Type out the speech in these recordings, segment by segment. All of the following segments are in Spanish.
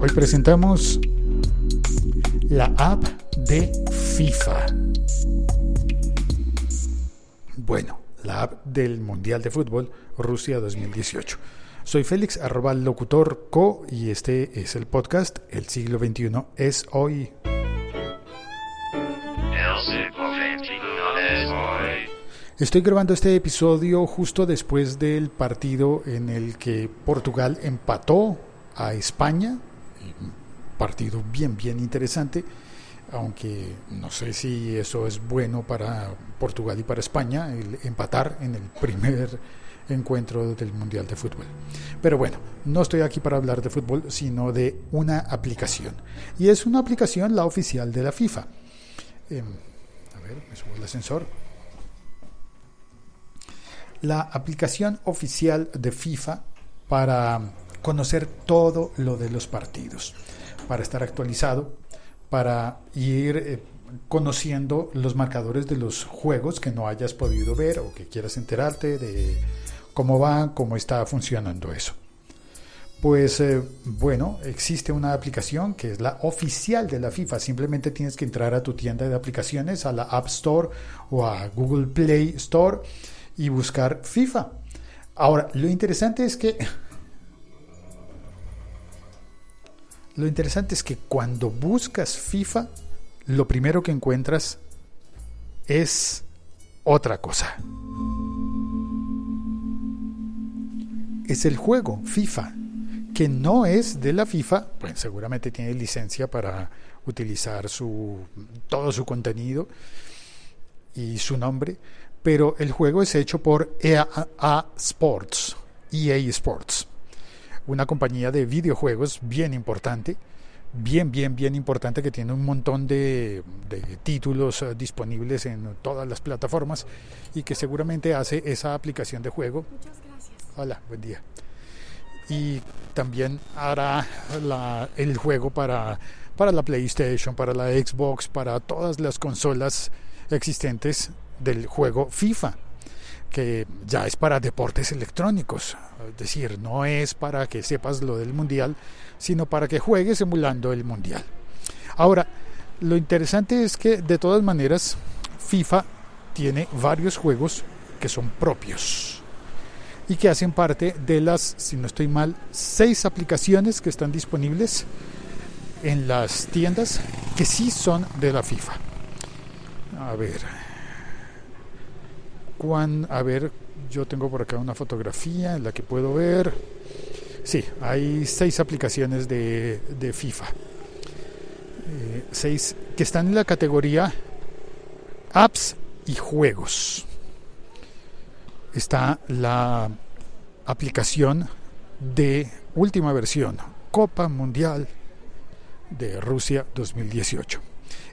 Hoy presentamos la app de FIFA. Bueno, la app del Mundial de Fútbol Rusia 2018. Soy Félix, arroba locutor co, y este es el podcast El siglo XXI es hoy. Estoy grabando este episodio justo después del partido en el que Portugal empató a España partido bien, bien interesante, aunque no sé si eso es bueno para Portugal y para España, el empatar en el primer encuentro del Mundial de Fútbol. Pero bueno, no estoy aquí para hablar de fútbol, sino de una aplicación. Y es una aplicación, la oficial de la FIFA. Em, a ver, me subo el ascensor. La aplicación oficial de FIFA para conocer todo lo de los partidos para estar actualizado, para ir eh, conociendo los marcadores de los juegos que no hayas podido ver o que quieras enterarte de cómo va, cómo está funcionando eso. Pues eh, bueno, existe una aplicación que es la oficial de la FIFA. Simplemente tienes que entrar a tu tienda de aplicaciones, a la App Store o a Google Play Store y buscar FIFA. Ahora, lo interesante es que Lo interesante es que cuando buscas FIFA, lo primero que encuentras es otra cosa. Es el juego FIFA, que no es de la FIFA, pues seguramente tiene licencia para utilizar su, todo su contenido y su nombre, pero el juego es hecho por EA Sports, EA Sports una compañía de videojuegos bien importante, bien, bien, bien importante que tiene un montón de, títulos eh, disponibles en todas las plataformas y que seguramente hace esa aplicación de juego. Muchas gracias. Hola, buen día. Y también hará el juego para, para la PlayStation, para la Xbox, para todas las consolas existentes del juego FIFA que ya es para deportes electrónicos, es decir, no es para que sepas lo del mundial, sino para que juegues emulando el mundial. Ahora, lo interesante es que de todas maneras FIFA tiene varios juegos que son propios y que hacen parte de las, si no estoy mal, seis aplicaciones que están disponibles en las tiendas que sí son de la FIFA. A ver, a ver, yo tengo por acá una fotografía en la que puedo ver. Sí, hay seis aplicaciones de, FIFA. Eh, seis que están en la categoría apps y juegos. Está la aplicación de última versión, Copa Mundial de Rusia 2018.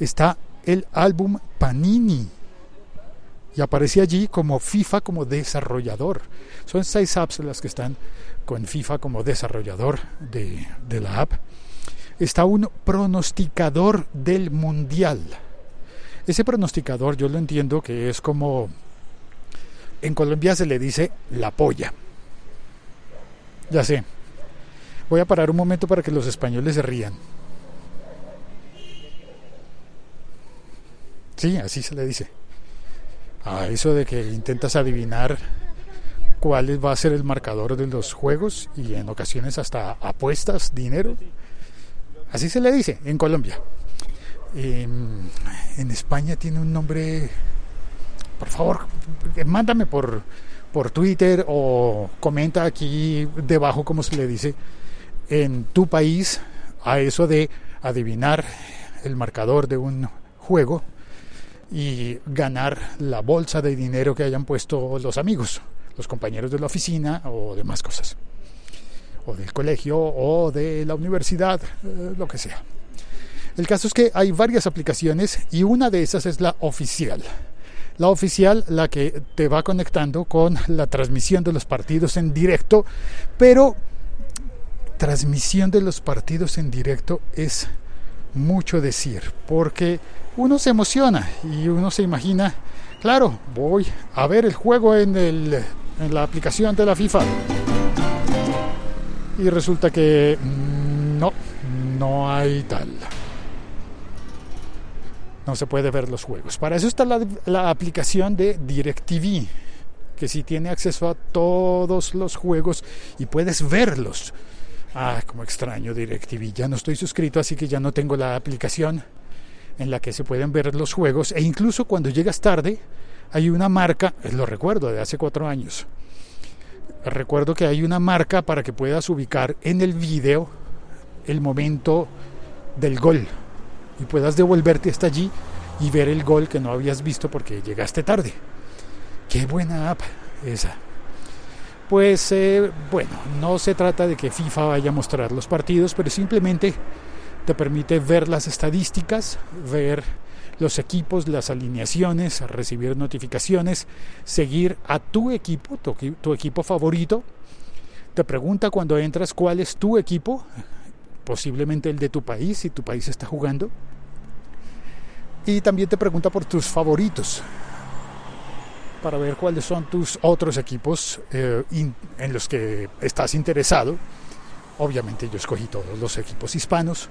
Está el álbum Panini y aparece allí como FIFA como desarrollador. Son seis apps las que están con FIFA como desarrollador de, de la app. Está un pronosticador del mundial. Ese pronosticador yo lo entiendo que es como en Colombia se le dice la polla. Ya sé. Voy a parar un momento para que los españoles se rían. Sí, así se le dice a eso de que intentas adivinar cuál va a ser el marcador de los juegos y en ocasiones hasta apuestas dinero. Así se le dice en Colombia. Em, en España tiene un nombre, por favor, mándame por, por Twitter o comenta aquí debajo cómo se le dice en tu país a eso de adivinar el marcador de un juego y ganar la bolsa de dinero que hayan puesto los amigos, los compañeros de la oficina o demás cosas, o del colegio o de la universidad, eh, lo que sea. El caso es que hay varias aplicaciones y una de esas es la oficial. La oficial, la que te va conectando con la transmisión de los partidos en directo, pero transmisión de los partidos en directo es mucho decir, porque uno se emociona y uno se imagina, claro, voy a ver el juego en, el, en la aplicación de la FIFA. Y resulta que mm, no, no hay tal. No se puede ver los juegos. Para eso está la, la aplicación de DirecTV, que sí tiene acceso a todos los juegos y puedes verlos. Ah, como extraño DirecTV. Ya no estoy suscrito, así que ya no tengo la aplicación en la que se pueden ver los juegos. E incluso cuando llegas tarde, hay una marca, lo recuerdo de hace cuatro años. Recuerdo que hay una marca para que puedas ubicar en el video el momento del gol y puedas devolverte hasta allí y ver el gol que no habías visto porque llegaste tarde. Qué buena app esa. Pues eh, bueno, no se trata de que FIFA vaya a mostrar los partidos, pero simplemente te permite ver las estadísticas, ver los equipos, las alineaciones, recibir notificaciones, seguir a tu equipo, tu, tu, equipo favorito. Te pregunta cuando entras cuál es tu equipo, posiblemente el de tu país, si tu país está jugando. Y también te pregunta por tus favoritos, para ver cuáles son tus otros equipos eh, en los que estás interesado. Obviamente yo escogí todos los equipos hispanos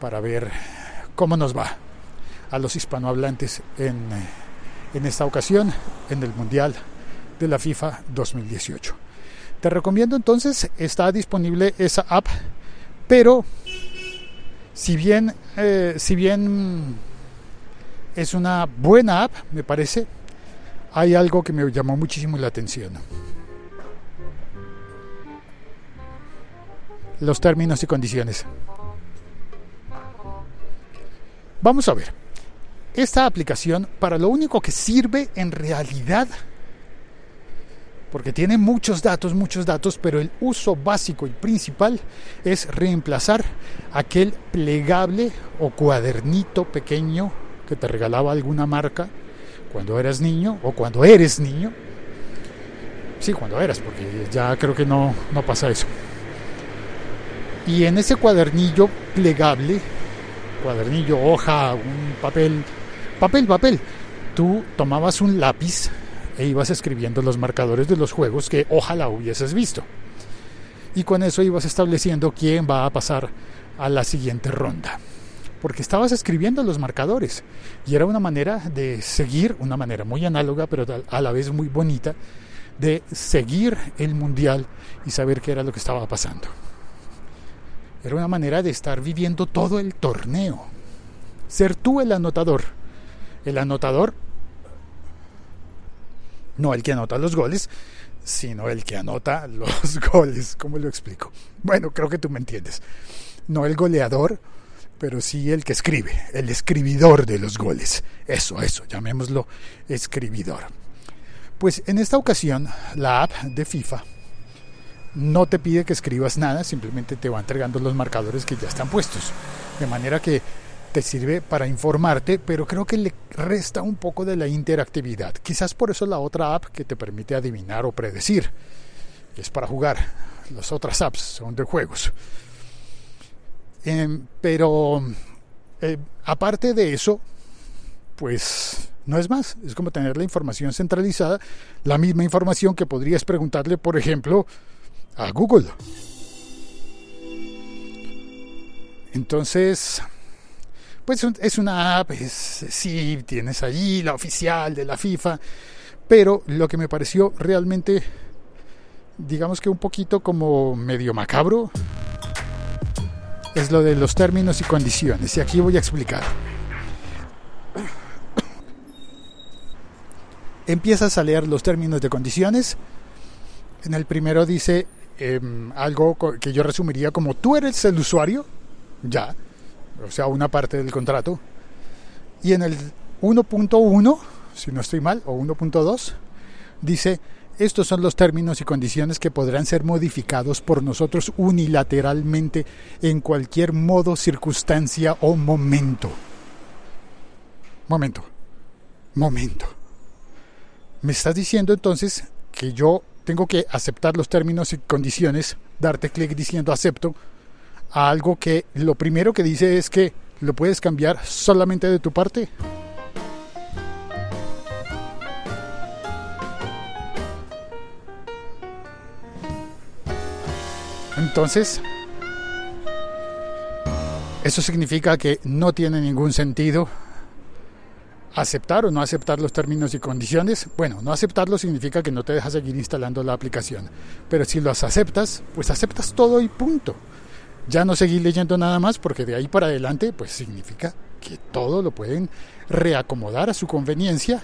para ver cómo nos va a los hispanohablantes en, en esta ocasión en el Mundial de la FIFA 2018. Te recomiendo entonces, está disponible esa app, pero si bien, eh, si bien es una buena app, me parece, hay algo que me llamó muchísimo la atención. Los términos y condiciones. Vamos a ver. Esta aplicación para lo único que sirve en realidad, porque tiene muchos datos, muchos datos, pero el uso básico y principal es reemplazar aquel plegable o cuadernito pequeño que te regalaba alguna marca cuando eras niño o cuando eres niño. Sí, cuando eras, porque ya creo que no, no pasa eso. Y en ese cuadernillo plegable cuadernillo, hoja, un papel, papel, papel. Tú tomabas un lápiz e ibas escribiendo los marcadores de los juegos que ojalá hubieses visto. Y con eso ibas estableciendo quién va a pasar a la siguiente ronda. Porque estabas escribiendo los marcadores. Y era una manera de seguir, una manera muy análoga, pero a la vez muy bonita, de seguir el mundial y saber qué era lo que estaba pasando. Era una manera de estar viviendo todo el torneo. Ser tú el anotador. El anotador, no el que anota los goles, sino el que anota los goles. ¿Cómo lo explico? Bueno, creo que tú me entiendes. No el goleador, pero sí el que escribe, el escribidor de los goles. Eso, eso, llamémoslo escribidor. Pues en esta ocasión, la app de FIFA no te pide que escribas nada, simplemente te va entregando los marcadores que ya están puestos. De manera que te sirve para informarte, pero creo que le resta un poco de la interactividad. Quizás por eso la otra app que te permite adivinar o predecir, es para jugar. Las otras apps son de juegos. Em, pero eh, aparte de eso, pues no es más. Es como tener la información centralizada, la misma información que podrías preguntarle, por ejemplo, a Google. Entonces, pues es una app, es, sí, tienes allí la oficial de la FIFA, pero lo que me pareció realmente, digamos que un poquito como medio macabro, es lo de los términos y condiciones. Y aquí voy a explicar. Empiezas a leer los términos de condiciones. En el primero dice Em, algo que yo resumiría como tú eres el usuario, ya, o sea, una parte del contrato. Y en el 1.1, si no estoy mal, o 1.2, dice, estos son los términos y condiciones que podrán ser modificados por nosotros unilateralmente en cualquier modo, circunstancia o momento. Momento. Momento. Me estás diciendo entonces que yo tengo que aceptar los términos y condiciones, darte clic diciendo acepto a algo que lo primero que dice es que lo puedes cambiar solamente de tu parte. Entonces, Eso significa que no tiene ningún sentido aceptar o no aceptar los términos y condiciones. Bueno, no aceptarlo significa que no te deja seguir instalando la aplicación. Pero si los aceptas, pues aceptas todo y punto. Ya no seguir leyendo nada más porque de ahí para adelante pues significa que todo lo pueden reacomodar a su conveniencia.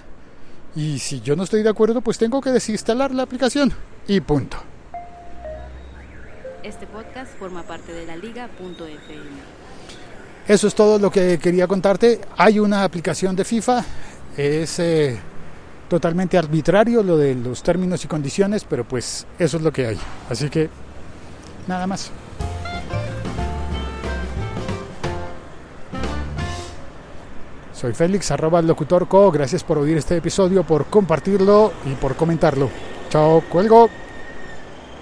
Y si yo no estoy de acuerdo, pues tengo que desinstalar la aplicación y punto. Este podcast forma parte de la liga.fm. Eso es todo lo que quería contarte. Hay una aplicación de FIFA, es eh, totalmente arbitrario lo de los términos y condiciones, pero pues eso es lo que hay. Así que nada más. Soy Félix, arroba locutor co. Gracias por oír este episodio, por compartirlo y por comentarlo. Chao, cuelgo.